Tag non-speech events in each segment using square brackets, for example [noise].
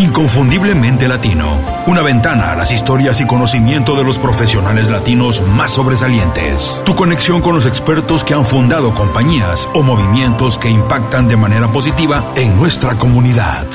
Inconfundiblemente Latino. Una ventana a las historias y conocimiento de los profesionales latinos más sobresalientes. Tu conexión con los expertos que han fundado compañías o movimientos que impactan de manera positiva en nuestra comunidad.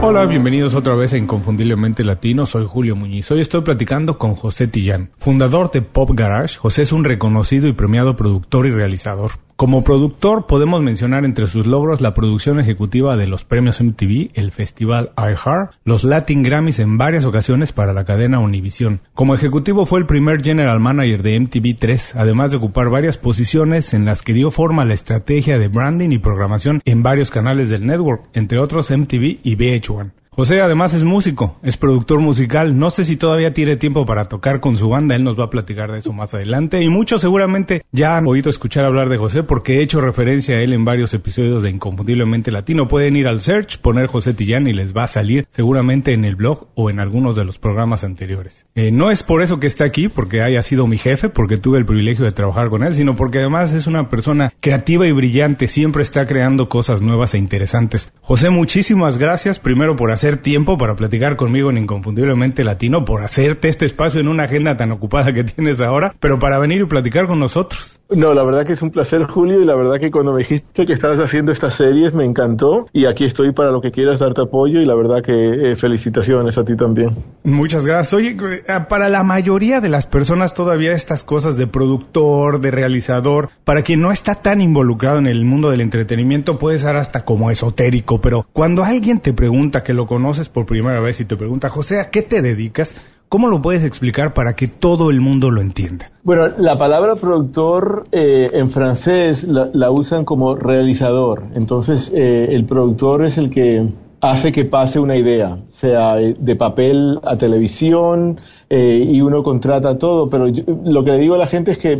Hola, bienvenidos otra vez a Inconfundiblemente Latino. Soy Julio Muñiz. Hoy estoy platicando con José Tillán, fundador de Pop Garage. José es un reconocido y premiado productor y realizador. Como productor podemos mencionar entre sus logros la producción ejecutiva de los premios MTV, el festival iHeart, los Latin Grammys en varias ocasiones para la cadena Univision. Como ejecutivo fue el primer general manager de MTV3, además de ocupar varias posiciones en las que dio forma a la estrategia de branding y programación en varios canales del network, entre otros MTV y VH1. José además es músico, es productor musical, no sé si todavía tiene tiempo para tocar con su banda, él nos va a platicar de eso más adelante. Y muchos seguramente ya han oído escuchar hablar de José porque he hecho referencia a él en varios episodios de Inconfundiblemente Latino, pueden ir al search, poner José Tillán y les va a salir seguramente en el blog o en algunos de los programas anteriores. Eh, no es por eso que está aquí, porque haya sido mi jefe, porque tuve el privilegio de trabajar con él, sino porque además es una persona creativa y brillante, siempre está creando cosas nuevas e interesantes. José, muchísimas gracias primero por hacer tiempo para platicar conmigo en Inconfundiblemente Latino, por hacerte este espacio en una agenda tan ocupada que tienes ahora, pero para venir y platicar con nosotros. No, la verdad que es un placer, Julio, y la verdad que cuando me dijiste que estabas haciendo estas series me encantó y aquí estoy para lo que quieras darte apoyo y la verdad que eh, felicitaciones a ti también. Muchas gracias. Oye, eh, para la mayoría de las personas todavía estas cosas de productor, de realizador, para quien no está tan involucrado en el mundo del entretenimiento puede ser hasta como esotérico, pero cuando alguien te pregunta que lo conoces por primera vez y te pregunta, José, ¿a qué te dedicas? ¿Cómo lo puedes explicar para que todo el mundo lo entienda? Bueno, la palabra productor eh, en francés la, la, usan como realizador. Entonces, eh, el productor es el que hace que pase una idea, sea de papel a televisión, eh, y uno contrata todo, pero yo, lo que le digo a la gente es que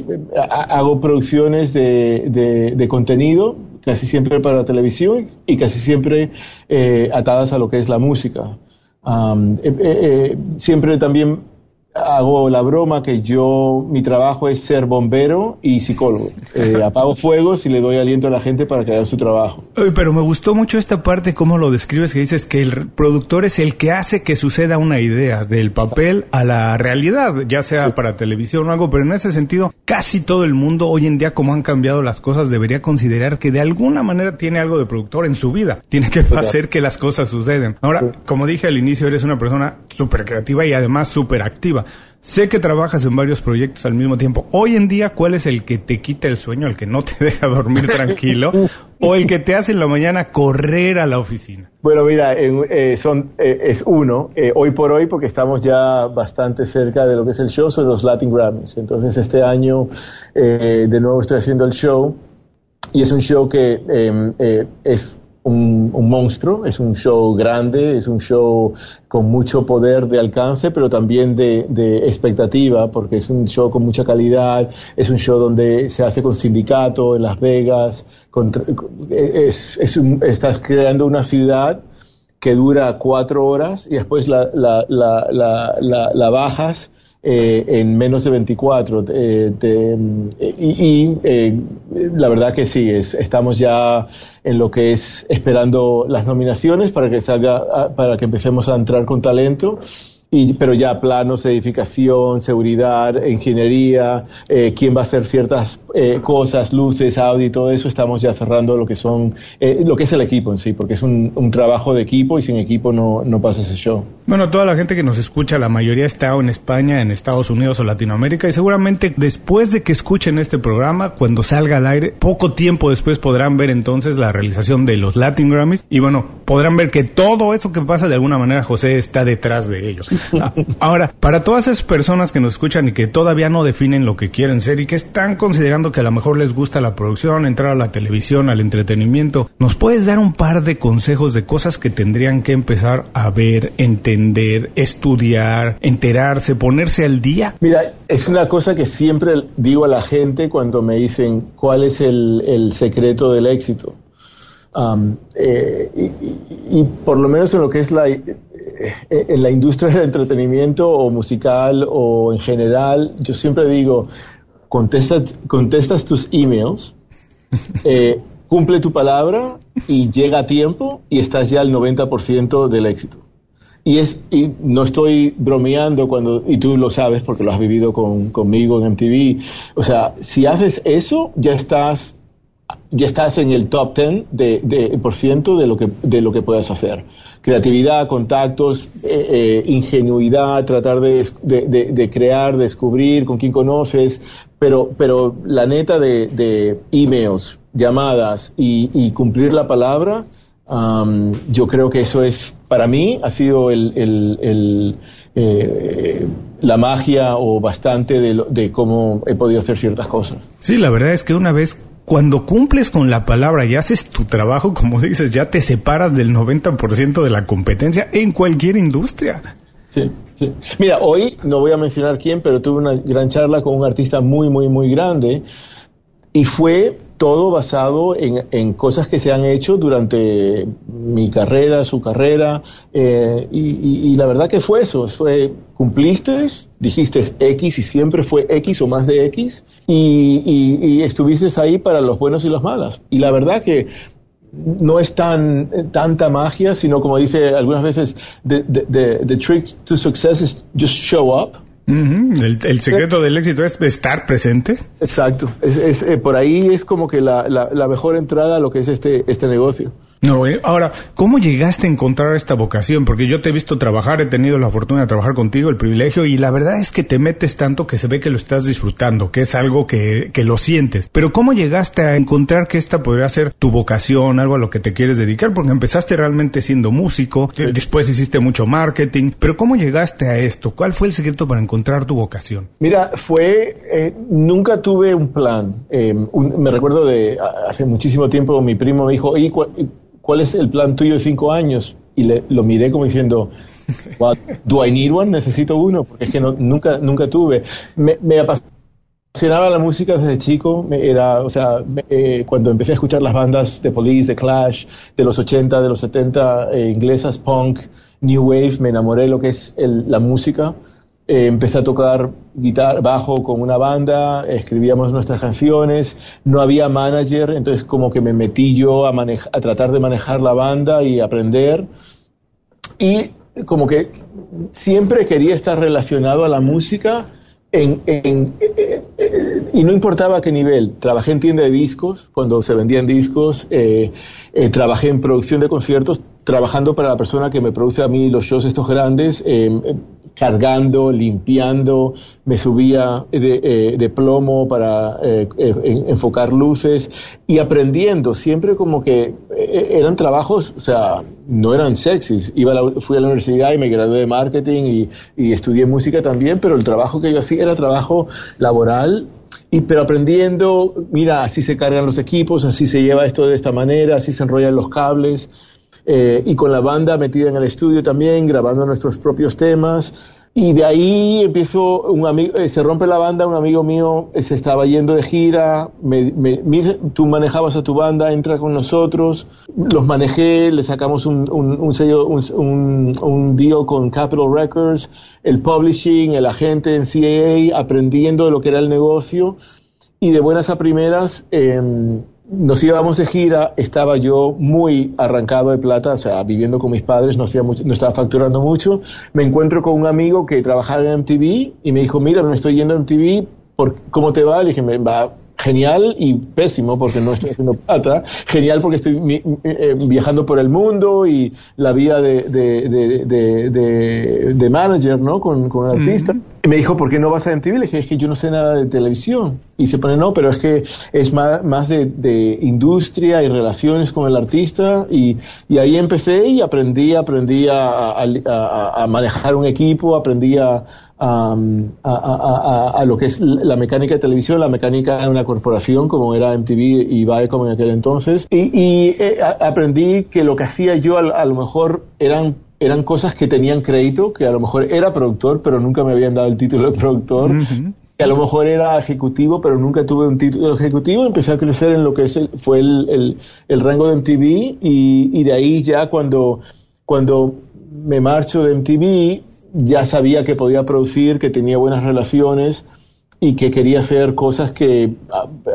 hago producciones de, de contenido, casi siempre para la televisión y casi siempre eh, atadas a lo que es la música. Um, eh, siempre también hago la broma que yo, mi trabajo es ser bombero y psicólogo. [laughs] Eh, apago fuegos y le doy aliento a la gente para que haga su trabajo. Pero me gustó mucho esta parte, cómo lo describes, que dices que el productor es el que hace que suceda una idea, del papel a la realidad, ya sea sí. para televisión o algo, pero en ese sentido, casi todo el mundo hoy en día, como han cambiado las cosas, debería considerar que de alguna manera tiene algo de productor en su vida. Tiene que hacer que las cosas suceden. Ahora, como dije al inicio, eres una persona súper creativa y además súper activa. Sé que trabajas en varios proyectos al mismo tiempo. Hoy en día, ¿cuál es el que te quita el sueño, el que no te [laughs] deja dormir tranquilo? ¿O el que te hace en la mañana correr a la oficina? Bueno, mira, eh, son, eh, es uno. Eh, hoy por hoy, porque estamos ya bastante cerca de lo que es el show, son los Latin Grammys. Entonces, este año, eh, de nuevo estoy haciendo el show. Y es un show que eh, es un, monstruo, es un show grande, es un show con mucho poder de alcance, pero también de, expectativa, porque es un show con mucha calidad, es un show donde se hace con sindicato en Las Vegas, con, estás creando una ciudad que dura cuatro horas y después la, la, la, la bajas eh, en menos de 24. Eh, de, y, y eh, la verdad que sí, es, estamos ya en lo que es esperando las nominaciones para que salga, para que empecemos a entrar con talento. Y, pero ya planos, edificación, seguridad, ingeniería, eh, quién va a hacer ciertas eh, cosas, luces, audio y todo eso, estamos ya cerrando lo que son, eh, lo que es el equipo en sí, porque es un, un trabajo de equipo y sin equipo no, no pasa ese show. Bueno, toda la gente que nos escucha, la mayoría está en España, en Estados Unidos o Latinoamérica y seguramente después de que escuchen este programa, cuando salga al aire, poco tiempo después podrán ver entonces la realización de los Latin Grammys y bueno, podrán ver que todo eso que pasa de alguna manera José está detrás de ellos. Ah, [laughs] ahora, para todas esas personas que nos escuchan y que todavía no definen lo que quieren ser y que están considerando que a lo mejor les gusta la producción, entrar a la televisión, al entretenimiento, ¿nos puedes dar un par de consejos de cosas que tendrían que empezar a ver, entender, estudiar, enterarse, ponerse al día? Mira, es una cosa que siempre digo a la gente cuando me dicen cuál es el, el secreto del éxito. Um, eh, y, y, por lo menos en lo que es la, eh, en la industria del entretenimiento o musical o en general, yo siempre digo, contestas, contestas tus emails, [laughs] eh, cumple tu palabra y llega a tiempo y estás ya al 90% del éxito. Y, es, y no estoy bromeando cuando, y tú lo sabes porque lo has vivido con, conmigo en MTV, o sea, si haces eso, ya estás ya estás en el top 10 de, de, por ciento de lo que de lo que puedes hacer creatividad contactos eh, eh, ingenuidad tratar de, de, de, crear descubrir con quién conoces pero pero la neta de, de emails llamadas y, y, cumplir la palabra um, yo creo que eso es para mí ha sido el, el, el eh, la magia o bastante de, de cómo he podido hacer ciertas cosas. Sí, la verdad es que una vez cuando cumples con la palabra y haces tu trabajo, como dices, ya te separas del 90% de la competencia en cualquier industria. Sí, sí. Mira, hoy no voy a mencionar quién, pero tuve una gran charla con un artista muy, muy, muy grande y fue todo basado en, cosas que se han hecho durante mi carrera, su carrera, eh, y, la verdad que fue eso, cumpliste, dijiste X y siempre fue X o más de X, y, y, estuviste ahí para los buenos y los malos. Y la verdad que no es tan tanta magia, sino como dice algunas veces, the, the, the trick to success is just show up el, el, secreto del éxito es estar presente. Exacto. Es, es eh, por ahí es como que la, la, la, mejor entrada a lo que es este, este negocio. No, eh, ahora, ¿cómo llegaste a encontrar esta vocación? Porque yo te he visto trabajar, he tenido la fortuna de trabajar contigo, el privilegio, y la verdad es que te metes tanto que se ve que lo estás disfrutando, que es algo que, que lo sientes. Pero ¿cómo llegaste a encontrar que esta podría ser tu vocación, algo a lo que te quieres dedicar? Porque empezaste realmente siendo músico, después hiciste mucho marketing, pero ¿cómo llegaste a esto? ¿Cuál fue el secreto para encontrar tu vocación? Mira, fue, eh, nunca tuve un plan. Eh, un, me recuerdo de hace muchísimo tiempo mi primo me dijo, ¿cuál es el plan tuyo de cinco años? Y lo miré como diciendo, ¿do I need one? Necesito uno, porque es que nunca, nunca tuve. Me, apasionaba la música desde chico, era, o sea, eh, cuando empecé a escuchar las bandas de Police, de Clash, de los 80, de los 70, eh, inglesas, punk, New Wave, me enamoré de lo que es la música. Eh, empecé a tocar guitarra, bajo con una banda, escribíamos nuestras canciones, no había manager, entonces como que me metí yo a, a tratar de manejar la banda y aprender. Y como que siempre quería estar relacionado a la música en, en, eh, eh, y no importaba a qué nivel. Trabajé en tienda de discos, cuando se vendían discos, trabajé en producción de conciertos, trabajando para la persona que me produce a mí los shows estos grandes, eh, cargando, limpiando, me subía de, eh, de plomo para eh, enfocar luces y aprendiendo, siempre como que eh, eran trabajos, o sea, no eran sexys. Iba a la, fui a la universidad y me gradué de marketing y, y estudié música también, pero el trabajo que yo hacía era trabajo laboral. Y pero aprendiendo, mira, así se cargan los equipos, así se lleva esto de esta manera, así se enrollan los cables, eh, y con la banda metida en el estudio también, grabando nuestros propios temas. Y de ahí empiezo, un amigo, eh, se rompe la banda, un amigo mío eh, se estaba yendo de gira, me, me, me, tú manejabas a tu banda, entra con nosotros, los manejé, le sacamos un, un, un sello, un, un, un deal con Capitol Records, el publishing, el agente en CAA, aprendiendo de lo que era el negocio, y de buenas a primeras, eh, nos íbamos de gira, estaba yo muy arrancado de plata, o sea, viviendo con mis padres, no, hacía mucho, no estaba facturando mucho. Me encuentro con un amigo que trabajaba en MTV y me dijo, mira, me estoy yendo a MTV, ¿por, ¿cómo te va? Le dije, me va genial y pésimo porque no estoy haciendo plata, genial porque estoy eh, viajando por el mundo y la vida de, de, de, manager, ¿no? Con, con el artista. Y me dijo, ¿por qué no vas a MTV? Le dije, es que yo no sé nada de televisión. Y se pone, no, pero es que es más, más de, industria y relaciones con el artista. Y, y ahí empecé y aprendí, aprendí a, manejar un equipo, aprendí a, a, lo que es la mecánica de televisión, la mecánica de una corporación como era MTV y Viacom en aquel entonces. Y, eh, aprendí que lo que hacía yo a, lo mejor eran eran cosas que tenían crédito, que a lo mejor era productor, pero nunca me habían dado el título de productor. Que a lo mejor era ejecutivo, pero nunca tuve un título ejecutivo. Empecé a crecer en lo que es fue el, el, rango de MTV y, y de ahí ya cuando, cuando me marcho de MTV, ya sabía que podía producir, que tenía buenas relaciones y que quería hacer cosas que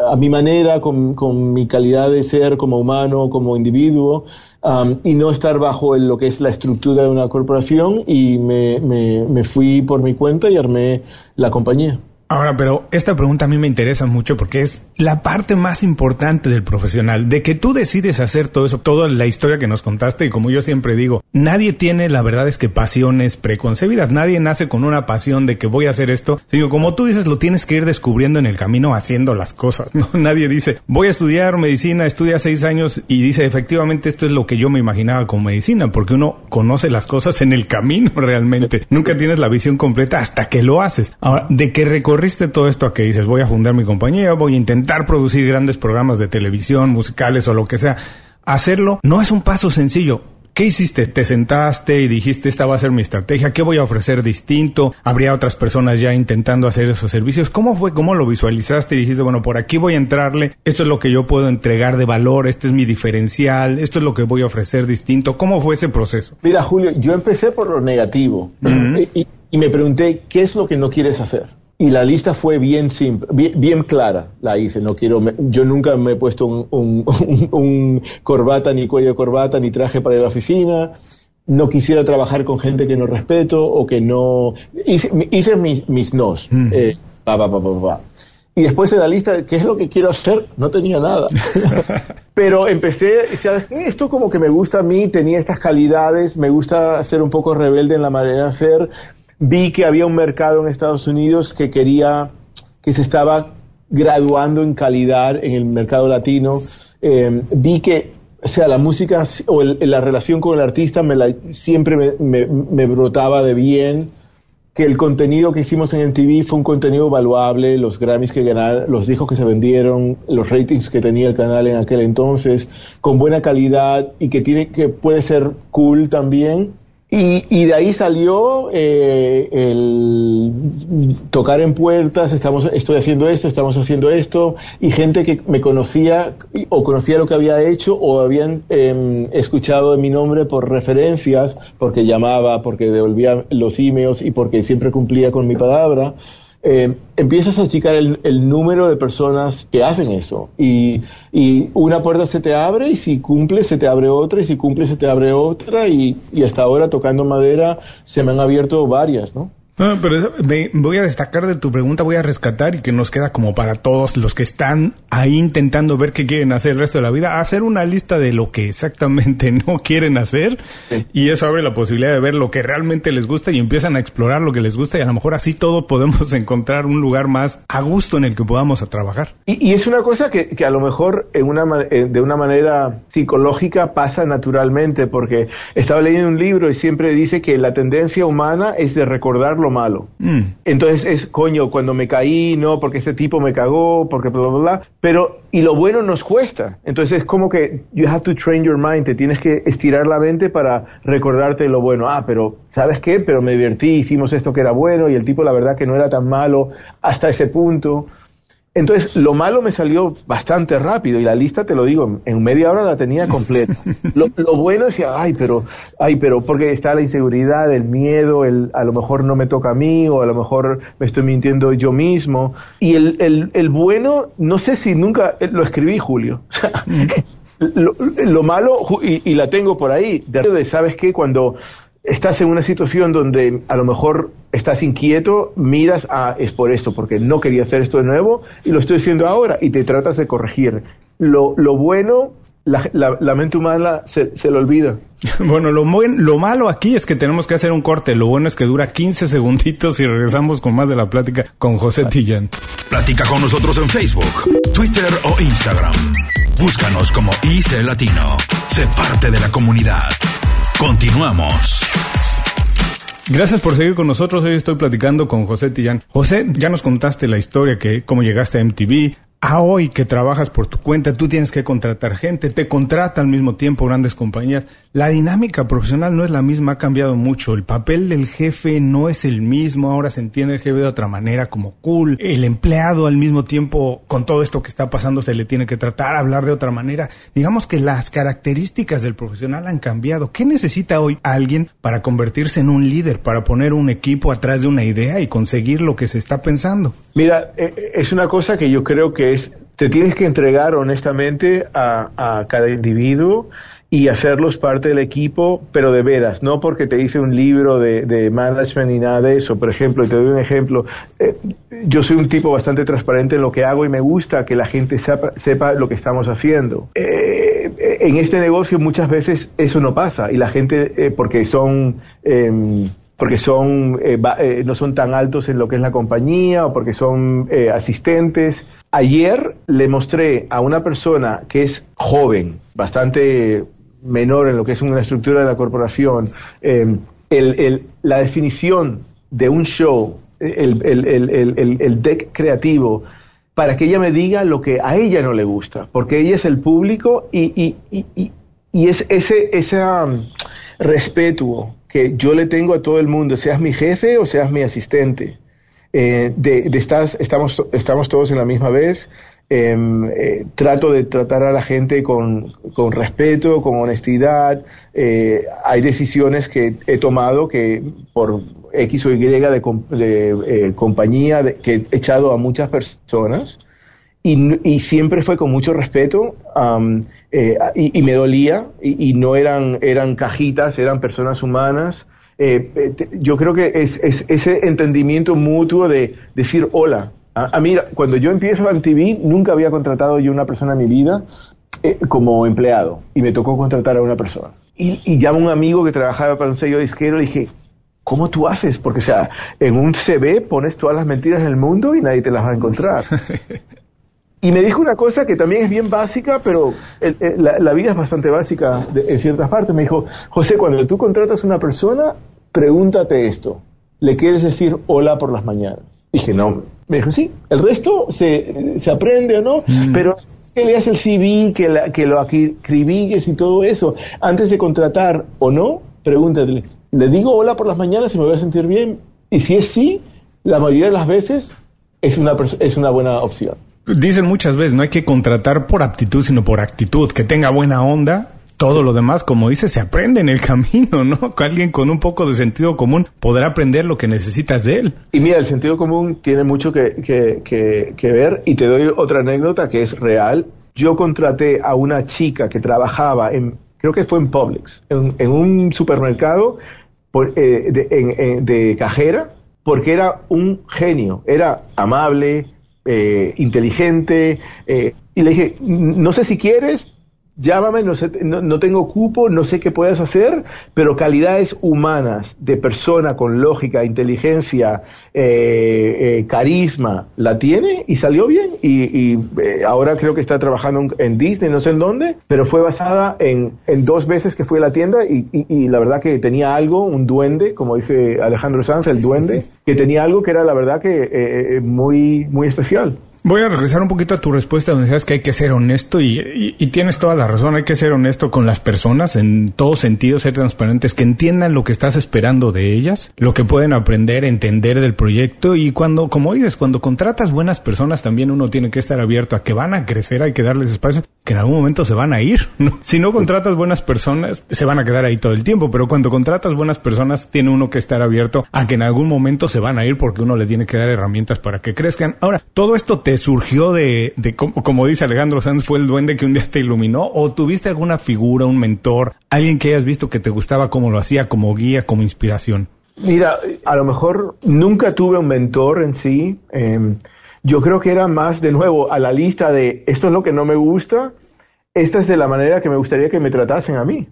a, mi manera, con, mi calidad de ser como humano, como individuo, um, y no estar bajo lo que es la estructura de una corporación y me, me fui por mi cuenta y armé la compañía. Ahora, pero esta pregunta a mí me interesa mucho porque es la parte más importante del profesional, de que tú decides hacer todo eso, toda la historia que nos contaste y como yo siempre digo, nadie tiene, la verdad es que pasiones preconcebidas, nadie nace con una pasión de que voy a hacer esto, sino como tú dices, lo tienes que ir descubriendo en el camino haciendo las cosas, ¿no? [laughs] Nadie dice, voy a estudiar medicina, estudia seis años y dice, efectivamente, esto es lo que yo me imaginaba con medicina, porque uno conoce las cosas en el camino [laughs] realmente, nunca tienes la visión completa hasta que lo haces. Ahora, de que recorrer corriste todo esto a que dices, voy a fundar mi compañía, voy a intentar producir grandes programas de televisión, musicales o lo que sea, hacerlo no es un paso sencillo. ¿Qué hiciste? ¿Te sentaste y dijiste, esta va a ser mi estrategia? ¿Qué voy a ofrecer distinto? ¿Habría otras personas ya intentando hacer esos servicios? ¿Cómo fue? ¿Cómo lo visualizaste? Y dijiste, bueno, por aquí voy a entrarle, esto es lo que yo puedo entregar de valor, este es mi diferencial, esto es lo que voy a ofrecer distinto. ¿Cómo fue ese proceso? Mira, Julio, yo empecé por lo negativo y me pregunté, ¿qué es lo que no quieres hacer? Y la lista fue bien simple, bien, clara, la hice. No quiero, yo nunca me he puesto un, corbata, ni cuello de corbata, ni traje para ir a la oficina. No quisiera trabajar con gente que no respeto o que no. Hice, mis, mis nos. Eh, y después de la lista, ¿qué es lo que quiero hacer? No tenía nada. [laughs] Pero empecé, ¿sabes qué? Esto como que me gusta a mí, tenía estas calidades, me gusta ser un poco rebelde en la manera de hacer vi que había un mercado en Estados Unidos que quería, que se estaba graduando en calidad en el mercado latino. Eh, vi que, o sea, la música o la relación con el artista me la, siempre me, brotaba de bien, que el contenido que hicimos en MTV fue un contenido valuable, los Grammys que ganaron, los discos que se vendieron, los ratings que tenía el canal en aquel entonces, con buena calidad y que tiene que puede ser cool también y, y, de ahí salió eh, el tocar en puertas, estamos, estoy haciendo esto, estamos haciendo esto, y gente que me conocía o conocía lo que había hecho o habían em, escuchado mi nombre por referencias, porque llamaba, porque devolvía los emails y porque siempre cumplía con mi palabra eh, empiezas a achicar el, el, número de personas que hacen eso. Y, y, una puerta se te abre y si cumple se te abre otra y si cumple se te abre otra y, y hasta ahora tocando madera se me han abierto varias, ¿no? No, pero voy a destacar de tu pregunta, voy a rescatar y que nos queda como para todos los que están ahí intentando ver qué quieren hacer el resto de la vida, hacer una lista de lo que exactamente [laughs] no quieren hacer y eso abre la posibilidad de ver lo que realmente les gusta y empiezan a explorar lo que les gusta y a lo mejor así todos podemos [laughs] encontrar un lugar más a gusto en el que podamos a trabajar. Y, es una cosa que, que, a lo mejor en una, eh, de una manera psicológica pasa naturalmente porque estaba leyendo un libro y siempre dice que la tendencia humana es de recordar lo malo. Mm. Entonces es, coño, cuando me caí, no, porque este tipo me cagó, porque bla, bla, bla. Pero, y lo bueno nos cuesta. Entonces es como que you have to train your mind, te tienes que estirar la mente para recordarte lo bueno. Ah, pero, ¿sabes qué? Pero me divertí, hicimos esto que era bueno y el tipo la verdad que no era tan malo hasta ese punto. Entonces, lo malo me salió bastante rápido y la lista, te lo digo, en media hora la tenía completa. [laughs] lo, bueno es que, ay, pero, ay, pero, porque está la inseguridad, el miedo, el, a lo mejor no me toca a mí o a lo mejor me estoy mintiendo yo mismo. Y el, el, el bueno, no sé si nunca eh, lo escribí, Julio. [laughs] lo, lo, malo, y, y, la tengo por ahí, de, ¿sabes qué? Cuando estás en una situación donde a lo mejor estás inquieto, miras a es por esto, porque no quería hacer esto de nuevo y lo estoy haciendo ahora y te tratas de corregir. Lo, lo bueno, la, la, mente humana se, se lo olvida. [laughs] Bueno, lo, lo malo aquí es que tenemos que hacer un corte. Lo bueno es que dura 15 segunditos y regresamos con más de la plática con José Tillán. Platica con nosotros en Facebook, Twitter o Instagram. Búscanos como IC Latino. Sé parte de la comunidad. Continuamos. Gracias por seguir con nosotros. Hoy estoy platicando con José Tillán. José, ya nos contaste la historia que cómo llegaste a MTV, a ah, hoy que trabajas por tu cuenta, tú tienes que contratar gente, te contrata al mismo tiempo grandes compañías. La dinámica profesional no es la misma, ha cambiado mucho. El papel del jefe no es el mismo, ahora se entiende el jefe de otra manera, como cool. El empleado al mismo tiempo, con todo esto que está pasando, se le tiene que tratar, hablar de otra manera. Digamos que las características del profesional han cambiado. ¿Qué necesita hoy alguien para convertirse en un líder, para poner un equipo atrás de una idea y conseguir lo que se está pensando? Mira, eh, es una cosa que yo creo que es, te tienes que entregar honestamente a, cada individuo y hacerlos parte del equipo, pero de veras, no porque te hice un libro de, management ni nada de eso. Por ejemplo, y te doy un ejemplo, eh, yo soy un tipo bastante transparente en lo que hago y me gusta que la gente sepa, lo que estamos haciendo. en este negocio muchas veces eso no pasa y la gente, porque son em, porque son, eh, eh, no son tan altos en lo que es la compañía o porque son eh, asistentes. Ayer le mostré a una persona que es joven, bastante menor en lo que es una estructura de la corporación, la definición de un show, el, deck creativo, para que ella me diga lo que a ella no le gusta, porque ella es el público y, es ese, ese um, respeto que yo le tengo a todo el mundo, seas mi jefe o seas mi asistente. Eh, de, estás, estamos, estamos todos en la misma vez. Em, eh, trato de tratar a la gente con, con respeto, con honestidad. Eh, hay decisiones que he tomado que por X o Y de, de compañía que he echado a muchas personas y, y siempre fue con mucho respeto. Eh, y, me dolía, y, no eran, eran cajitas, eran personas humanas. Eh, eh, yo creo que es, ese entendimiento mutuo de decir hola. A, mí, cuando yo empiezo en TV, nunca había contratado yo una persona en mi vida como empleado, y me tocó contratar a una persona. Y, y llamo a un amigo que trabajaba para un sello disquero y dije, ¿cómo tú haces? Porque, o sea, en un CV pones todas las mentiras del mundo y nadie te las va a encontrar. [laughs] Y me dijo una cosa que también es bien básica, pero la, vida es bastante básica en ciertas partes. Me dijo, José, cuando tú contratas a una persona, pregúntate esto. ¿Le quieres decir hola por las mañanas? Dije, no. Me dijo, sí. El resto se, se aprende o no, mm. pero que leas el CV, que, que lo escribigues y todo eso. Antes de contratar o no, pregúntate, ¿le digo hola por las mañanas y me voy a sentir bien? Y si es sí, la mayoría de las veces es una, es una buena opción. Dicen muchas veces, no hay que contratar por aptitud, sino por actitud, que tenga buena onda. Todo lo demás, como dice, se aprende en el camino, ¿no? [laughs] Alguien con un poco de sentido común podrá aprender lo que necesitas de él. Y mira, el sentido común tiene mucho que, que, que, ver y te doy otra anécdota que es real. Yo contraté a una chica que trabajaba en, creo que fue en Publix, en, un supermercado por, eh, de, de cajera, porque era un genio, era amable, eh, inteligente. Eh, y le dije, no sé si quieres, llámame, no, sé, no, tengo cupo, no sé qué puedes hacer, pero calidades humanas de persona con lógica, inteligencia, eh, eh, carisma, la tiene y salió bien. Y, eh, ahora creo que está trabajando en Disney, no sé en dónde, pero fue basada en, en dos veces que fue a la tienda y, y, la verdad que tenía algo, un duende, como dice Alejandro Sanz, el duende, que tenía algo que era la verdad que muy, muy especial. Voy a regresar un poquito a tu respuesta donde decías que hay que ser honesto y, tienes toda la razón, hay que ser honesto con las personas en todos sentidos, ser transparentes, que entiendan lo que estás esperando de ellas, lo que pueden aprender, entender del proyecto y cuando, como dices, cuando contratas buenas personas también uno tiene que estar abierto a que van a crecer, hay que darles espacio, que en algún momento se van a ir. [laughs] Si no contratas buenas personas, se van a quedar ahí todo el tiempo, pero cuando contratas buenas personas tiene uno que estar abierto a que en algún momento se van a ir porque uno le tiene que dar herramientas para que crezcan. Ahora, todo esto te surgió de, de como, dice Alejandro Sanz, fue el duende que un día te iluminó? ¿O tuviste alguna figura, un mentor, alguien que hayas visto que te gustaba cómo lo hacía, como guía, como inspiración? Mira, a lo mejor nunca tuve un mentor en sí. Em, yo creo que era más, de nuevo, a la lista de esto es lo que no me gusta, esta es de la manera que me gustaría que me tratasen a mí.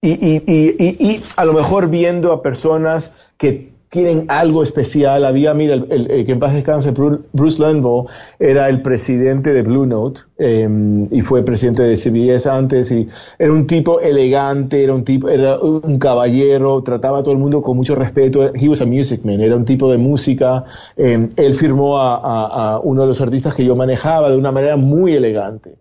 Y, y, y, y a lo mejor viendo a personas que tienen algo especial. Había, mira, el, que en paz descanse, Bruce Limbaugh era el presidente de Blue Note em, y fue presidente de CBS antes y era un tipo elegante, era un tipo, era un caballero, trataba a todo el mundo con mucho respeto. He was a music man, era un tipo de música. Em, él firmó a, a uno de los artistas que yo manejaba de una manera muy elegante.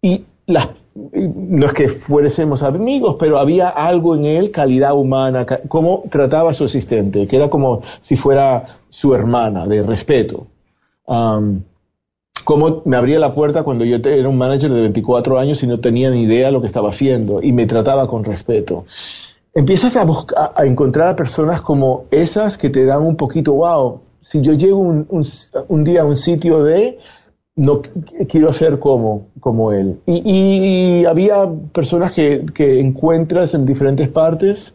Y las no es que fuésemos amigos, pero había algo en él, calidad humana, cómo trataba a su asistente, que era como si fuera su hermana, de respeto. cómo me abría la puerta cuando yo era un manager de 24 años y no tenía ni idea de lo que estaba haciendo y me trataba con respeto. Empiezas a, buscar, a encontrar a personas como esas que te dan un poquito, wow, si yo llego un día a un sitio de, no quiero ser como, como él. Y, había personas que, que, encuentras en diferentes partes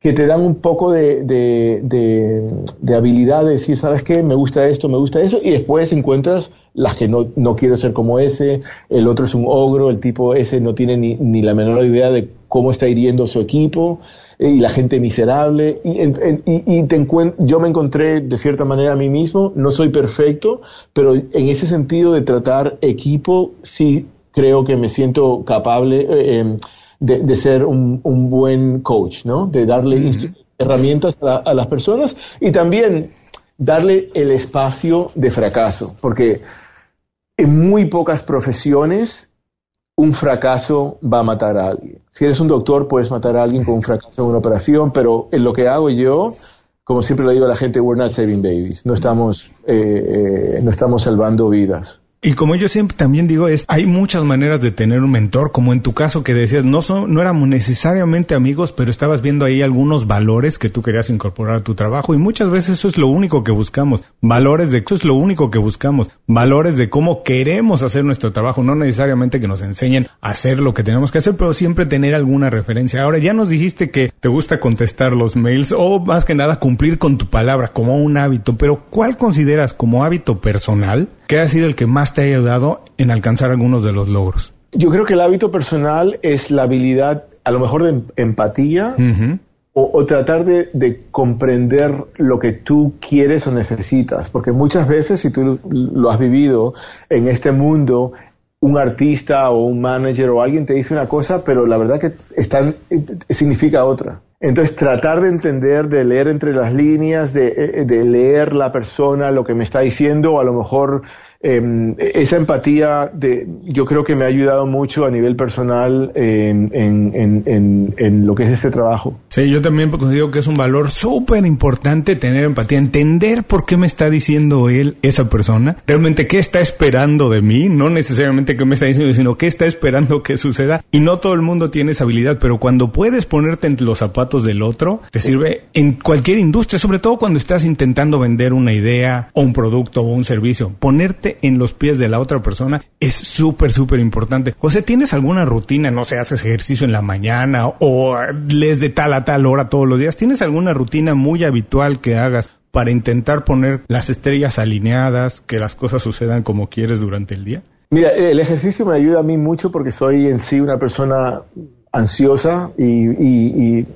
que te dan un poco de, de, habilidad de decir, ¿sabes qué? Me gusta esto, me gusta eso, y después encuentras las que no, no quiero ser como ese, el otro es un ogro, el tipo ese no tiene ni, ni la menor idea de cómo está hiriendo su equipo y la gente miserable. Y, y, te yo me encontré de cierta manera a mí mismo, no soy perfecto, pero en ese sentido de tratar equipo, sí creo que me siento capable eh, em, de, ser un, buen coach, ¿no? De darle herramientas a, las personas y también darle el espacio de fracaso, porque en muy pocas profesiones un fracaso va a matar a alguien. Si eres un doctor, puedes matar a alguien con un fracaso en una operación, pero en lo que hago yo, como siempre le digo a la gente, we're not saving babies. No estamos, eh, eh, no estamos salvando vidas. Y como yo siempre también digo, es hay muchas maneras de tener un mentor, como en tu caso que decías, no son, no éramos necesariamente amigos, pero estabas viendo ahí algunos valores que tú querías incorporar a tu trabajo. Y muchas veces eso es lo único que buscamos, valores de eso es lo único que buscamos, valores de cómo queremos hacer nuestro trabajo, no necesariamente que nos enseñen a hacer lo que tenemos que hacer, pero siempre tener alguna referencia. Ahora ya nos dijiste que te gusta contestar los mails o más que nada cumplir con tu palabra como un hábito, pero ¿cuál consideras como hábito personal que ha sido el que más te ha ayudado en alcanzar algunos de los logros? Yo creo que el hábito personal es la habilidad, a lo mejor de empatía o, tratar de, comprender lo que tú quieres o necesitas. Porque muchas veces, si tú lo has vivido en este mundo, un artista o un manager o alguien te dice una cosa, pero la verdad que están, significa otra. Entonces, tratar de entender, de leer entre las líneas, de, de leer la persona, lo que me está diciendo, o a lo mejor Em, esa empatía de, yo creo que me ha ayudado mucho a nivel personal en, en, lo que es este trabajo. Sí, yo también digo que es un valor súper importante tener empatía, entender por qué me está diciendo él, esa persona, realmente qué está esperando de mí, no necesariamente qué me está diciendo, sino qué está esperando que suceda. Y no todo el mundo tiene esa habilidad, pero cuando puedes ponerte entre los zapatos del otro, te sirve en cualquier industria, sobre todo cuando estás intentando vender una idea o un producto o un servicio. Ponerte en los pies de la otra persona es súper, súper importante. José, ¿tienes alguna rutina? No sé, haces ejercicio en la mañana o lees de tal a tal hora todos los días. ¿Tienes alguna rutina muy habitual que hagas para intentar poner las estrellas alineadas, que las cosas sucedan como quieres durante el día? Mira, el ejercicio me ayuda a mí mucho porque soy en sí una persona ansiosa y, eh,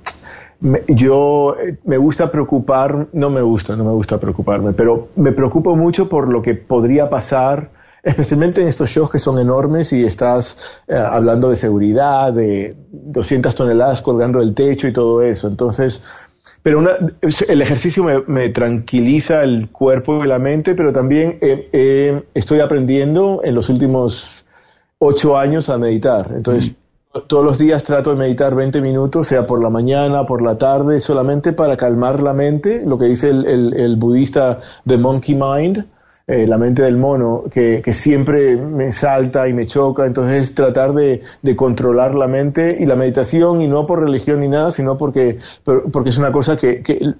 me gusta preocupar, no me gusta, no me gusta preocuparme, pero me preocupo mucho por lo que podría pasar, [laughs] especialmente en estos shows que son enormes y estás eh, hablando de seguridad, de 200 toneladas colgando del techo y todo eso. Entonces, pero el ejercicio me, tranquiliza el cuerpo y la mente, pero también estoy aprendiendo en los últimos ocho años a meditar. Entonces, todos los días trato de meditar 20 minutos, sea por la mañana, por la tarde, solamente para calmar la mente, lo que dice el, budista The Monkey Mind, eh, la mente del mono, que, siempre me salta y me choca, entonces tratar de, controlar la mente y la meditación, y no por religión ni nada, sino porque, porque es una cosa que, que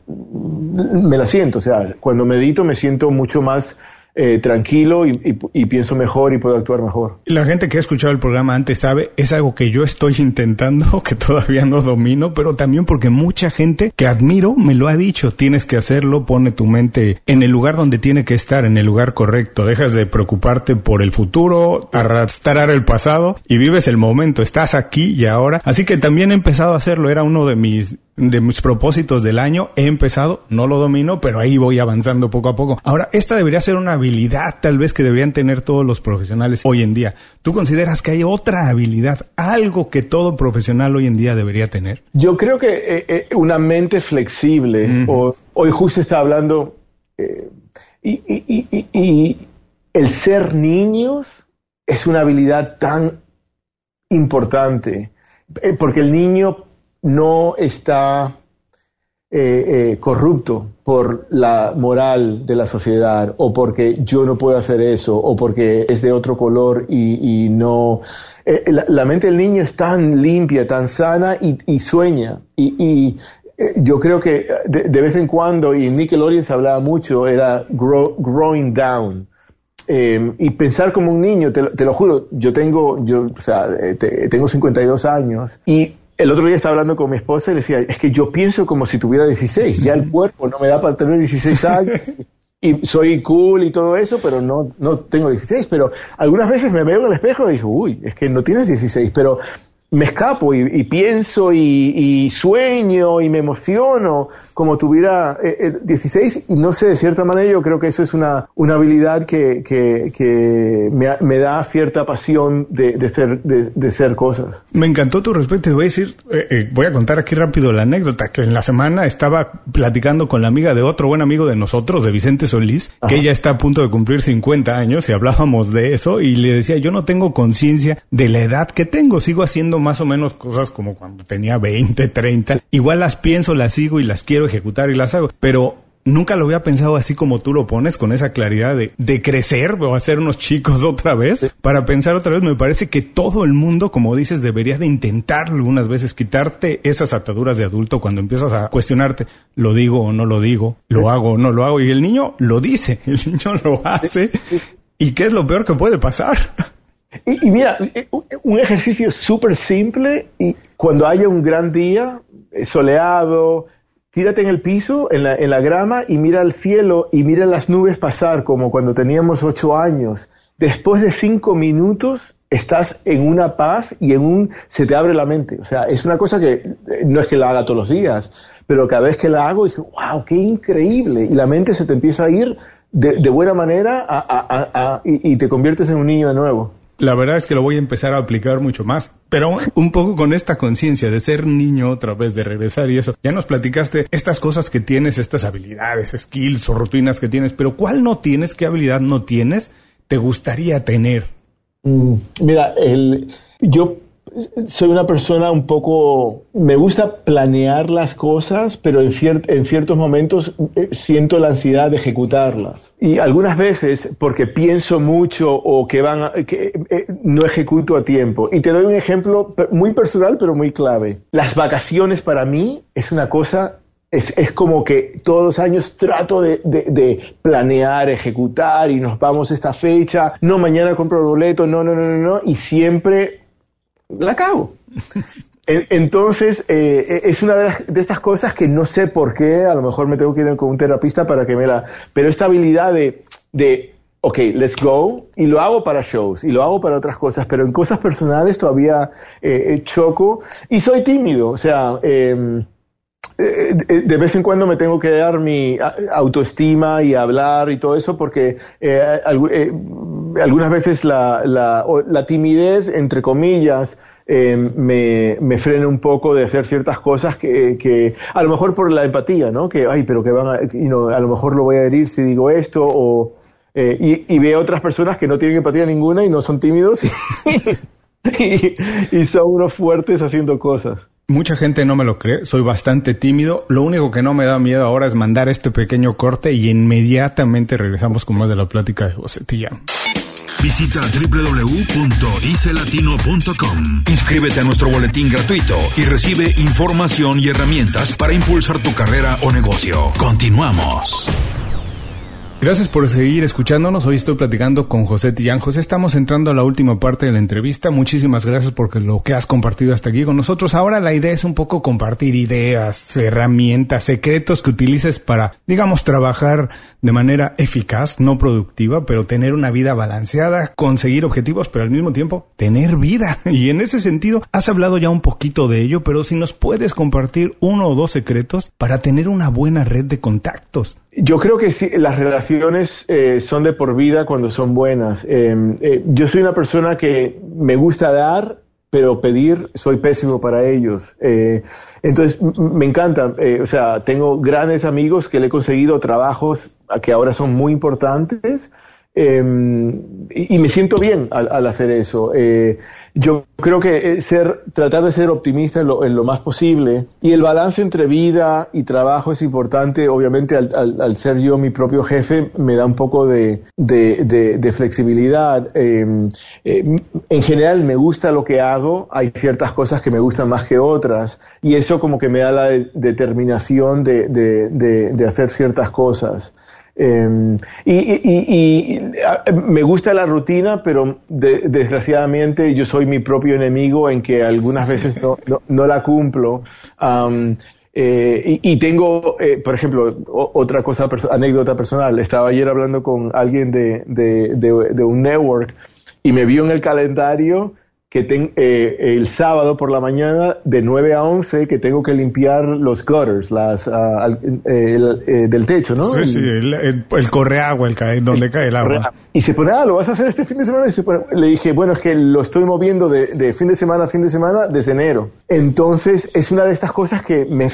me la siento, o sea, cuando medito me siento mucho más eh, tranquilo y, pienso mejor y puedo actuar mejor. La gente que ha escuchado el programa antes sabe, es algo que yo estoy [laughs] intentando, que todavía no domino, pero también porque mucha gente que admiro me lo ha dicho, tienes que hacerlo, pone tu mente en el lugar donde tiene que estar, en el lugar correcto, dejas de preocuparte por el futuro, arrastrar el pasado y vives el momento, estás aquí y ahora. Así que también he empezado a hacerlo, era uno de mis de mis propósitos del año. He empezado, no lo domino, pero ahí voy avanzando poco a poco. Ahora, esta debería ser una habilidad tal vez que deberían tener todos los profesionales hoy en día. ¿Tú consideras que hay otra habilidad, algo que todo profesional hoy en día debería tener? Yo creo que eh, eh, una mente flexible. hoy justo está hablando eh, y el ser niños es una habilidad tan importante porque el niño no está eh, eh, corrupto por la moral de la sociedad o porque yo no puedo hacer eso o porque es de otro color y, no... Eh, la, mente del niño es tan limpia, tan sana y, sueña. Y, yo creo que de, vez en cuando, y en Nickelodeon hablaba mucho, era growing down. y pensar como un niño, te, lo juro, yo tengo, yo, o sea, tengo 52 años y el otro día estaba hablando con mi esposa y le decía, es que yo pienso como si tuviera 16, ya el cuerpo no me da para tener 16 años [laughs] y soy cool y todo eso, pero no, no tengo 16, pero algunas veces me veo en el espejo y digo, uy, es que no tienes 16, pero me escapo y, pienso y, sueño y me emociono como tuviera 16 eh, eh, y no sé, de cierta manera yo creo que eso es una, una habilidad que, que, me, da cierta pasión de, de, ser, de, ser cosas. Me encantó tu respuesta. Voy a decir, eh, voy a contar aquí rápido la anécdota, que en la semana estaba platicando con la amiga de otro buen amigo de nosotros, de Vicente Solís, que ella está a punto de cumplir 50 años y hablábamos de eso y le decía, yo no tengo conciencia de la edad que tengo, sigo haciendo más o menos cosas como cuando tenía 20, 30. Igual las pienso, las sigo y las quiero ejecutar y las hago. Pero nunca lo había pensado así como tú lo pones, con esa claridad de, de crecer o hacer unos chicos otra vez. Para pensar otra vez, me parece que todo el mundo, como dices, debería de intentar algunas veces, quitarte esas ataduras de adulto cuando empiezas a cuestionarte, lo digo o no lo digo, lo hago o no lo hago. Y el niño lo dice, [laughs] el niño lo hace. ¿Y qué es lo peor que puede pasar? Y, y mira, un ejercicio súper simple y cuando haya un gran día soleado, tírate en el piso, en la, en la grama y mira el cielo y mira las nubes pasar como cuando teníamos ocho años. Después de cinco minutos estás en una paz y en un se te abre la mente. O sea, es una cosa que eh, no es que la haga todos los días, pero cada vez que la hago digo, wow, qué increíble. Y la mente se te empieza a ir de, buena manera y te conviertes en un niño de nuevo. La verdad es que lo voy a empezar a aplicar mucho más, pero un poco con esta conciencia de ser niño otra vez, de regresar y eso. Ya nos platicaste estas cosas que tienes, estas habilidades, skills o rutinas que tienes, pero ¿cuál no tienes? ¿Qué habilidad no tienes? ¿Te gustaría tener? Mm, mira, el, yo soy una persona un poco, me gusta planear las cosas, pero en, en ciertos momentos eh, siento la ansiedad de ejecutarlas. Y algunas veces porque pienso mucho o que van, que eh, no ejecuto a tiempo. Y te doy un ejemplo muy personal, pero muy clave. Las vacaciones para mí es una cosa es, es, como que todos los años trato de, de, de, planear, ejecutar y nos vamos a esta fecha, no mañana compro el boleto, no, no, no, no, no, y siempre la cago. [laughs] Entonces, eh, es una de, estas cosas que no sé por qué, a lo mejor me tengo que ir con un terapista para que me la... Pero esta habilidad de, de ok, let's go, y lo hago para shows, y lo hago para otras cosas, pero en cosas personales todavía eh, choco, y soy tímido, o sea, eh, de vez en cuando me tengo que dar mi autoestima y hablar y todo eso porque algunas veces la, la, la timidez, entre comillas, em, me, me frene un poco de hacer ciertas cosas que, que, a lo mejor por la empatía, ¿no? Que, ay, pero que van a, a lo mejor lo voy a herir si digo esto, o, eh, y, y, veo otras personas que no tienen empatía ninguna y no son tímidos [laughs] y son unos fuertes haciendo cosas. Mucha gente no me lo cree, soy bastante tímido. Lo único que no me da miedo ahora es mandar este pequeño corte y inmediatamente regresamos con más de la plática de José Tillán. Visita www.icelatino.com. Inscríbete a nuestro boletín gratuito y recibe información y herramientas para impulsar tu carrera o negocio. Continuamos. Gracias por seguir escuchándonos. Hoy estoy platicando con José Tillán. José, estamos entrando a la última parte de la entrevista. Muchísimas gracias por lo que has compartido hasta aquí con nosotros. Ahora la idea es un poco compartir ideas, herramientas, secretos que utilices para, digamos, trabajar de manera eficaz, no productiva, pero tener una vida balanceada, conseguir objetivos, pero al mismo tiempo tener vida. [laughs] Y en ese sentido, has hablado ya un poquito de ello, pero si nos puedes compartir uno o dos secretos para tener una buena red de contactos. Yo creo que sí, las relaciones eh, son de por vida cuando son buenas. Eh, eh, yo soy una persona que me gusta dar, pero pedir soy pésimo para ellos. Eh, entonces, me encanta. Eh, o sea, tengo grandes amigos que le he conseguido trabajos que ahora son muy importantes eh, y, me siento bien al, hacer eso. Eh, yo creo que ser, tratar de ser optimista en lo, en lo, más posible y el balance entre vida y trabajo es importante. Obviamente, al, ser yo mi propio jefe, me da un poco de, flexibilidad. Eh, eh, en general, me gusta lo que hago. Hay ciertas cosas que me gustan más que otras y eso como que me da la de, determinación de, de hacer ciertas cosas. Eh, y, y, y, y, me gusta la rutina, pero de, desgraciadamente yo soy mi propio enemigo en que algunas veces no, no, no la cumplo. Um, eh, y, tengo, eh, por ejemplo, otra cosa, anécdota personal. Estaba ayer hablando con alguien de, un network y me vio en el calendario que ten, eh, el sábado por la mañana de 9 a 11 que tengo que limpiar los gutters las, uh, el, el, del techo, ¿no? Sí, sí, el, correagua, el cae, donde cae el agua. Y se pone, ah, ¿lo vas a hacer este fin de semana? Y se pone, le dije, bueno, es que lo estoy moviendo de, de, fin de semana a fin de semana desde enero. Entonces, es una de estas cosas que me,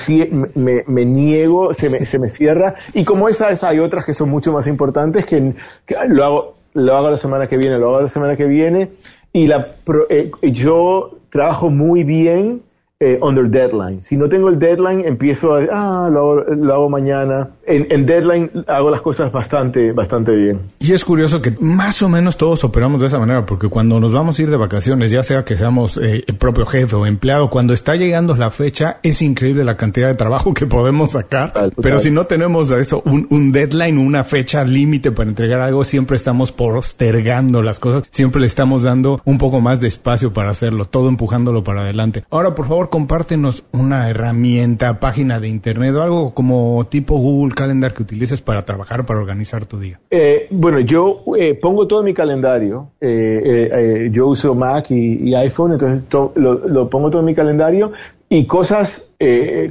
me, me niego, se me, se me cierra. Y como esas, hay otras que son mucho más importantes que, que lo hago, lo hago la semana que viene, lo hago la semana que viene y la, eh, yo trabajo muy bien eh, under deadline. Si no tengo el deadline, empiezo a, ah, lo hago, lo hago mañana. En, en, deadline hago las cosas bastante, bastante bien. Y es curioso que más o menos todos operamos de esa manera, porque cuando nos vamos a ir de vacaciones, ya sea que seamos eh, el propio jefe o empleado, cuando está llegando la fecha, es increíble la cantidad de trabajo que podemos sacar. Total, total. Pero si no tenemos eso, un, un deadline, una fecha límite para entregar algo, siempre estamos postergando las cosas, siempre le estamos dando un poco más de espacio para hacerlo, todo empujándolo para adelante. Ahora, por favor, compártenos una herramienta, página de internet o algo como tipo Google Calendar que utilices para trabajar, para organizar tu día. Eh, bueno, yo eh, pongo todo mi calendario. Eh, yo uso Mac y, y iPhone, entonces to, lo, lo, pongo todo en mi calendario y cosas,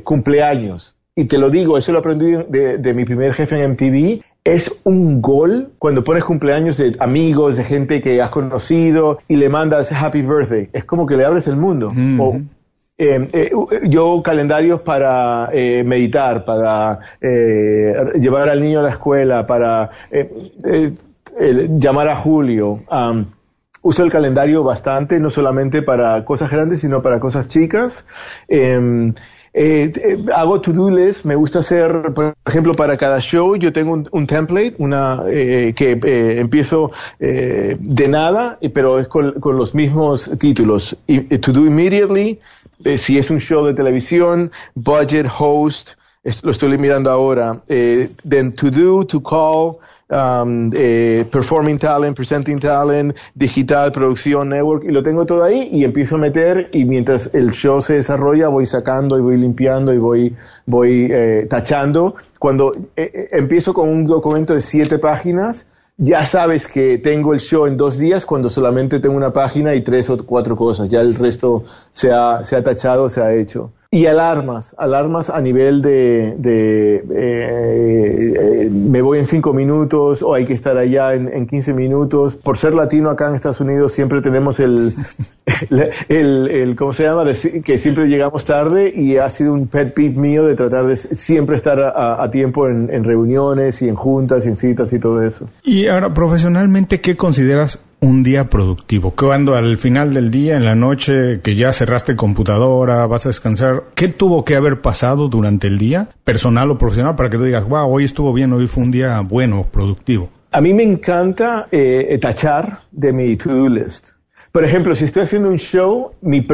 cumpleaños. Y te lo digo, eso lo aprendí de, de mi primer jefe en MTV es un gol cuando pones cumpleaños de amigos, de gente que has conocido y le mandas happy birthday. Es como que le abres el mundo. Mm -hmm. o, eh, eh, yo calendarios para eh, meditar, para eh, llevar al niño a la escuela, para eh, llamar a Julio. Uso el calendario bastante, no solamente para cosas grandes, sino para cosas chicas. Em, hago to-do list, me gusta hacer, por ejemplo, para cada show yo tengo un, template, una que empiezo de nada, pero es con, con los mismos títulos. to do immediately, eh, si es un show de televisión, budget, host, lo estoy mirando ahora, eh, then to do, to call, um, eh, performing talent, presenting talent, digital, producción, network, y lo tengo todo ahí y empiezo a meter y mientras el show se desarrolla voy sacando y voy limpiando y voy, voy eh, tachando. Cuando eh, empiezo con un documento de siete páginas, ya sabes que tengo el show en dos días cuando solamente tengo una página y tres o cuatro cosas. Ya el resto se ha, se ha tachado, se ha hecho. Y alarmas, alarmas a nivel de, de eh, eh, me voy en cinco minutos o hay que estar allá en, en 15 minutos. Por ser latino acá en Estados Unidos siempre tenemos el, [laughs] el, el, ¿cómo se llama? que siempre llegamos tarde y ha sido un pet peeve mío de tratar de siempre estar a, tiempo en reuniones y en juntas y en citas y todo eso. Y ahora, profesionalmente, ¿qué consideras un día productivo? Cuando al final del día, en la noche, que ya cerraste computadora, vas a descansar, ¿qué tuvo que haber pasado durante el día, personal o profesional, para que tú digas, wow, hoy estuvo bien, hoy fue un día bueno, productivo? A mí me encanta eh, tachar de mi to-do list. Por ejemplo, si estoy haciendo un show, mi,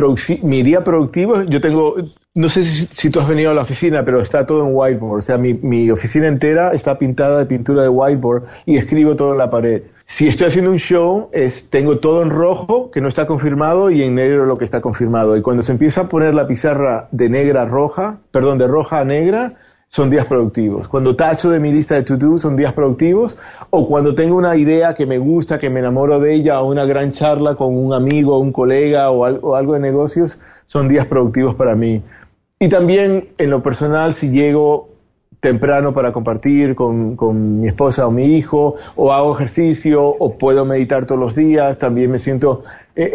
mi día productivo, yo tengo, no sé si, tú has venido a la oficina, pero está todo en whiteboard. O sea, mi, oficina entera está pintada de pintura de whiteboard y escribo todo en la pared. Si estoy haciendo un show, tengo todo en rojo, que no está confirmado, y en negro lo que está confirmado. Y cuando se empieza a poner la pizarra de negra a roja, perdón, de roja a negra, son días productivos. Cuando tacho de mi lista de to-do son días productivos. O cuando tengo una idea que me gusta, que me enamoro de ella, o una gran charla con un amigo, un colega o algo de negocios, son días productivos para mí. Y también en lo personal, si llego temprano para compartir con, con, mi esposa o mi hijo, o hago ejercicio, o puedo meditar todos los días, también me siento eh, eh,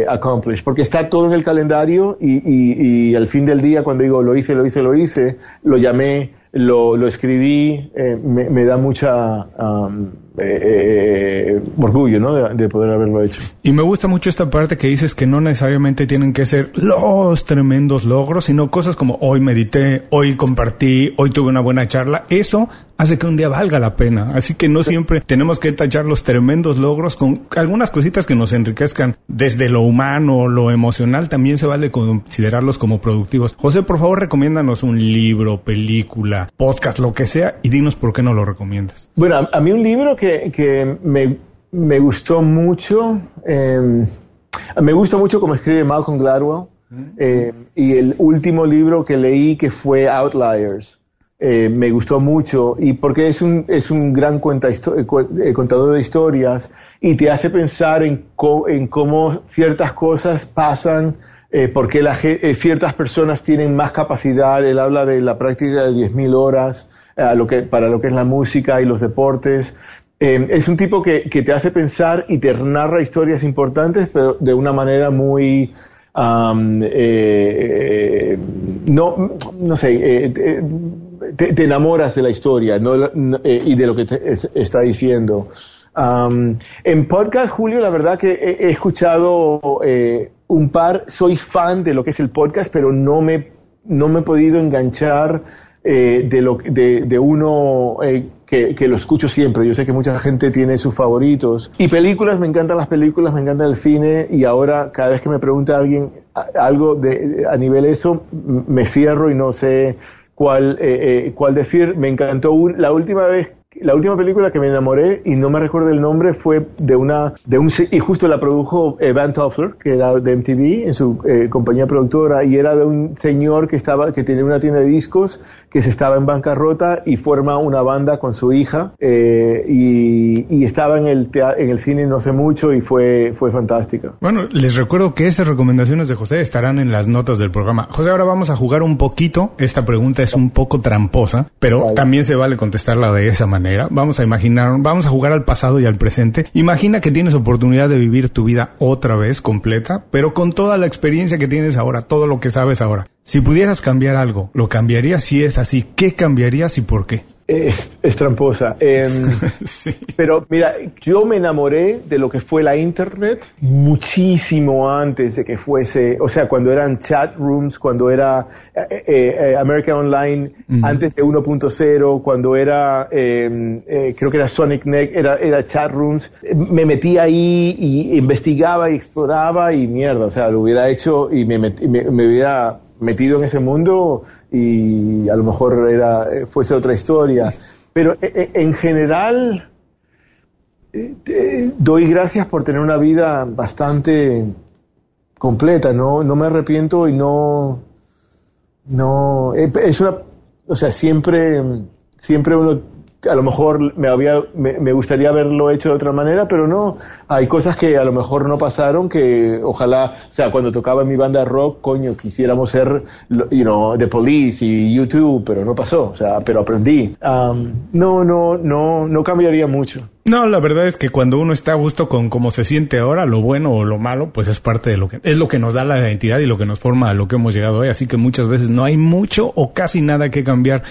eh, accomplished, porque está todo en el calendario y, y, al fin del día cuando digo lo hice, lo hice, lo hice, lo llamé, lo, lo escribí, eh, me, me, da mucha... Um, eh, orgullo ¿no? De, de, poder haberlo hecho. Y me gusta mucho esta parte que dices que no necesariamente tienen que ser los tremendos logros, sino cosas como hoy medité, hoy compartí, hoy tuve una buena charla. Eso hace que un día valga la pena. Así que no siempre tenemos que tachar los tremendos logros con algunas cositas que nos enriquezcan. Desde lo humano, lo emocional, también se vale considerarlos como productivos. José, por favor, recomiéndanos un libro, película, podcast, lo que sea, y dinos por qué no lo recomiendas. Bueno, a, a mí un libro que, que me, me, gustó mucho, eh, me gusta mucho como escribe Malcolm Gladwell, eh, y el último libro que leí que fue Outliers. Eh, me gustó mucho y porque es un, es un gran cuenta, eh, contador de historias y te hace pensar en, co en cómo ciertas cosas pasan, eh, porque la, eh, ciertas personas tienen más capacidad. Él habla de la práctica de 10.000 horas lo que, para lo que es la música y los deportes. Es un tipo que, que, te hace pensar y te narra historias importantes, pero de una manera muy... Um, no, no sé, te, te, enamoras de la historia ¿no? eh, y de lo que te es, está diciendo. Um, en podcast, Julio, la verdad que he, escuchado eh, un par, soy fan de lo que es el podcast, pero no me, no me he podido enganchar eh, de, lo, de, de uno eh, que, que, lo escucho siempre. Yo sé que mucha gente tiene sus favoritos. Y películas, me encantan las películas, me encanta el cine y ahora cada vez que me pregunta alguien algo de, a nivel eso, me cierro y no sé cuál, eh, eh, cuál decir. Me encantó un, la última vez la última película que me enamoré y no me recuerdo el nombre fue de una de un y justo la produjo Van Toffler que era de MTV en su eh, compañía productora y era de un señor que estaba que tenía una tienda de discos que se estaba en bancarrota y forma una banda con su hija eh, y, y, estaba en el en el cine no sé mucho y fue fue fantástica. Bueno, les recuerdo que esas recomendaciones de José estarán en las notas del programa. José, ahora vamos a jugar un poquito. Esta pregunta es un poco tramposa, pero vale. también se vale contestarla de esa manera. Vamos a imaginar, vamos a jugar al pasado y al presente. Imagina que tienes oportunidad de vivir tu vida otra vez completa, pero con toda la experiencia que tienes ahora, todo lo que sabes ahora. Si pudieras cambiar algo, ¿lo cambiarías si es así? ¿Qué cambiarías y por qué? Es, es tramposa. Eh, [laughs] sí. Pero mira, yo me enamoré de lo que fue la Internet muchísimo antes de que fuese, o sea, cuando eran chat rooms, cuando era eh, eh, American Online, mm. antes de 1.0, cuando era, eh, creo que era Sonic Neck, era, era chat rooms. Me metí ahí y investigaba y exploraba y mierda, o sea, lo hubiera hecho y me, me, me hubiera metido en ese mundo y a lo mejor era, fuese otra historia. Pero en general doy gracias por tener una vida bastante completa, no, no me arrepiento y no, no, es una, o sea, siempre, siempre uno a lo mejor me, había, me, gustaría haberlo hecho de otra manera, pero no, hay cosas que a lo mejor no pasaron que ojalá, o sea, cuando tocaba mi banda rock, coño, quisiéramos ser, you know, The Police y YouTube, pero no pasó, o sea, pero aprendí. no, no, no, no cambiaría mucho. No, la verdad es que cuando uno está a gusto con cómo se siente ahora, lo bueno o lo malo, pues es parte de lo que es lo que nos da la identidad y lo que nos forma a lo que hemos llegado hoy. Así que muchas veces no hay mucho o casi nada que cambiar.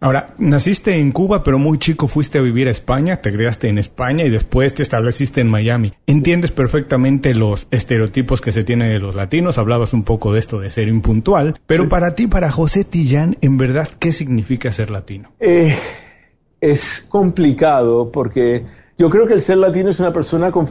Ahora, naciste en Cuba, pero muy chico fuiste a vivir a España, te creaste en España y después te estableciste en Miami. Entiendes perfectamente los estereotipos que se tienen de los latinos, hablabas un poco de esto de ser impuntual, pero para ti, para José Tillán, en verdad, ¿qué significa ser latino? Eh, es complicado porque yo creo que el ser latino es una persona con,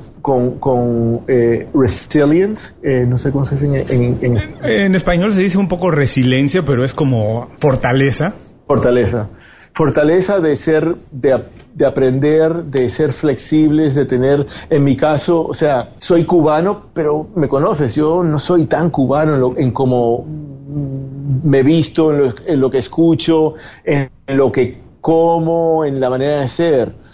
con, eh, resilience, eh, no sé cómo se dice en, en, en, español se dice un poco resiliencia, pero es como fortaleza. Fortaleza. Fortaleza de ser, de, de, aprender, de ser flexibles, de tener, en mi caso, o sea, soy cubano, pero me conoces, yo no soy tan cubano en, lo, en cómo me visto, en lo, en lo que escucho, en lo que como, en la manera de ser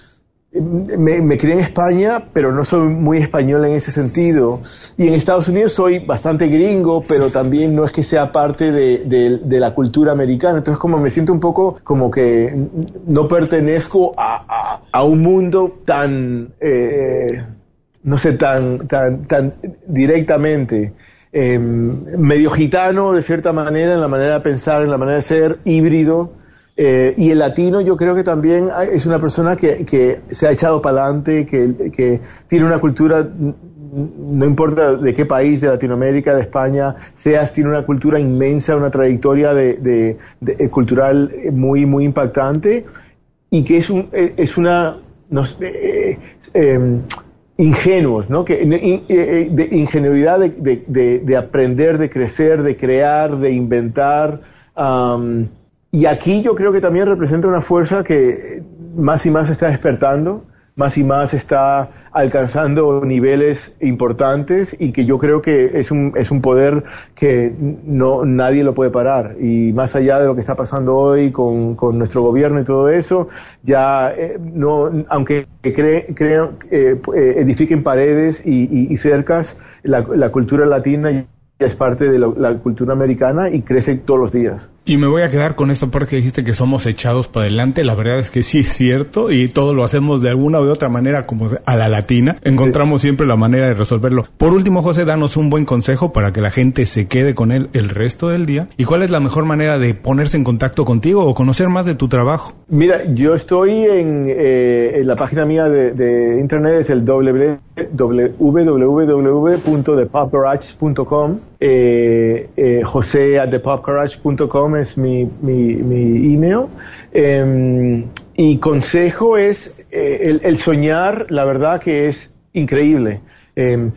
me, crié en España, pero no soy muy español en ese sentido. Y en Estados Unidos soy bastante gringo, pero también no es que sea parte de, la cultura americana. Entonces como me siento un poco como que no pertenezco a, un mundo tan, eh, no sé, tan, tan, tan directamente. Em, medio gitano de cierta manera en la manera de pensar, en la manera de ser, híbrido. Eh, y el latino yo creo que también es una persona que, se ha echado para adelante, que, tiene una cultura, no importa de qué país de Latinoamérica, de España seas, tiene una cultura inmensa, una trayectoria de, eh, cultural muy, muy impactante y que es, un, eh, es una... No, eh, em, ingenuos, ¿no? Que, ingenuidad de, de, aprender, de crecer, de crear, de inventar. Y aquí yo creo que también representa una fuerza que más y más está despertando, más y más está alcanzando niveles importantes y que yo creo que es un, es un poder que no, nadie lo puede parar. Y más allá de lo que está pasando hoy con, con nuestro gobierno y todo eso, ya eh, no, aunque cre, crean, eh, eh, edifiquen paredes y, y, cercas, la, la cultura latina es parte de la, cultura americana y crece todos los días. Y me voy a quedar con esta parte que dijiste que somos echados para adelante. La verdad es que sí es cierto y todo lo hacemos de alguna u otra manera como a la latina. Encontramos siempre la manera de resolverlo. Por último, José, danos un buen consejo para que la gente se quede con él el resto del día. ¿Y cuál es la mejor manera de ponerse en contacto contigo o conocer más de tu trabajo? Mira, yo estoy en, eh, la página mía de, internet, es el www.thepopgarage.com eh, eh, at thepopgarage.com es mi, mi, mi email. Em, y consejo es eh, el, soñar, la verdad que es increíble. Em,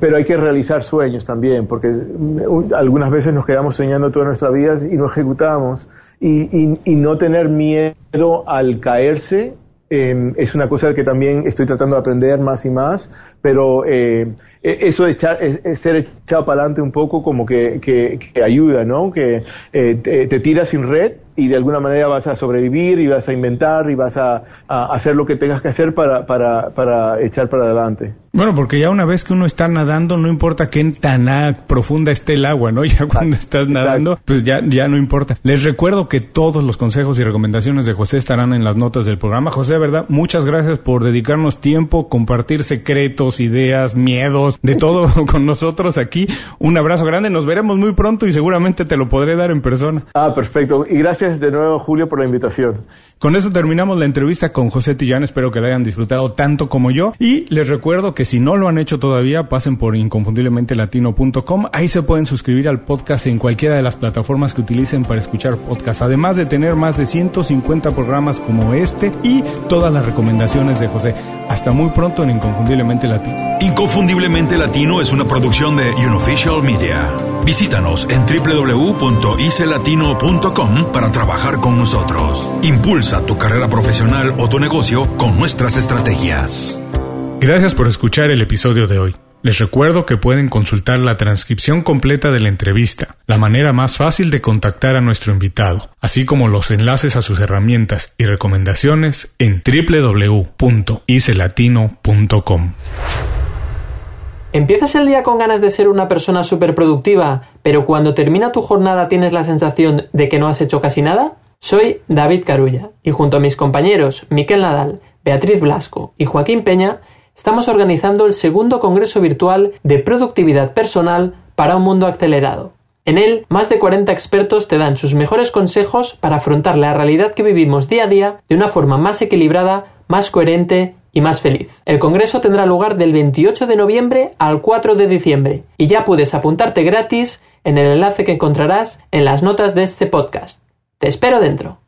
pero hay que realizar sueños también, porque mm, algunas veces nos quedamos soñando toda nuestra vida y no ejecutamos. Y, y, no tener miedo al caerse em, es una cosa que también estoy tratando de aprender más y más, pero eh, e, eso de echar, ser echado para adelante un poco como que, que, ayuda, ¿no? Que eh, te, te tiras sin red y de alguna manera vas a sobrevivir y vas a inventar y vas a, hacer lo que tengas que hacer para, para, para, echar para adelante. Bueno, porque ya una vez que uno está nadando, no importa qué tan profunda esté el agua, ¿no? [laughs] Ya cuando estás nadando, pues ya, ya no importa. Les recuerdo que todos los consejos y recomendaciones de José estarán en las notas del programa. José, ¿verdad? Muchas gracias por dedicarnos tiempo, compartir secretos, ideas, miedos, de todo [laughs] con nosotros aquí. Un abrazo grande, nos veremos muy pronto y seguramente te lo podré dar en persona. Ah, perfecto. Y gracias de nuevo, Julio, por la invitación. Con eso terminamos la entrevista con José Tillán. Espero que la hayan disfrutado tanto como yo. Y les recuerdo que si no lo han hecho todavía, pasen por inconfundiblemente-latino.com. Ahí se pueden suscribir al podcast en cualquiera de las plataformas que utilicen para escuchar podcast. Además de tener más de 150 programas como este y todas las recomendaciones de José. Hasta muy pronto en Inconfundiblemente Latino. Inconfundiblemente Latino es una producción de Unofficial Media. Visítanos en www.icelatino.com para trabajar con nosotros. Impulsa tu carrera profesional o tu negocio con nuestras estrategias. Gracias por escuchar el episodio de hoy. Les recuerdo que pueden consultar la transcripción completa de la entrevista, la manera más fácil de contactar a nuestro invitado, así como los enlaces a sus herramientas y recomendaciones en www.icelatino.com. ¿Empiezas el día con ganas de ser una persona súper productiva, pero cuando termina tu jornada tienes la sensación de que no has hecho casi nada? Soy David Carulla y junto a mis compañeros Miquel Nadal, Beatriz Blasco y Joaquín Peña estamos organizando el segundo Congreso Virtual de Productividad Personal para un Mundo Acelerado. En él, más de 40 expertos te dan sus mejores consejos para afrontar la realidad que vivimos día a día de una forma más equilibrada, más coherente y más feliz. El Congreso tendrá lugar del 28 de noviembre al 4 de diciembre y ya puedes apuntarte gratis en el enlace que encontrarás en las notas de este podcast. Te espero dentro.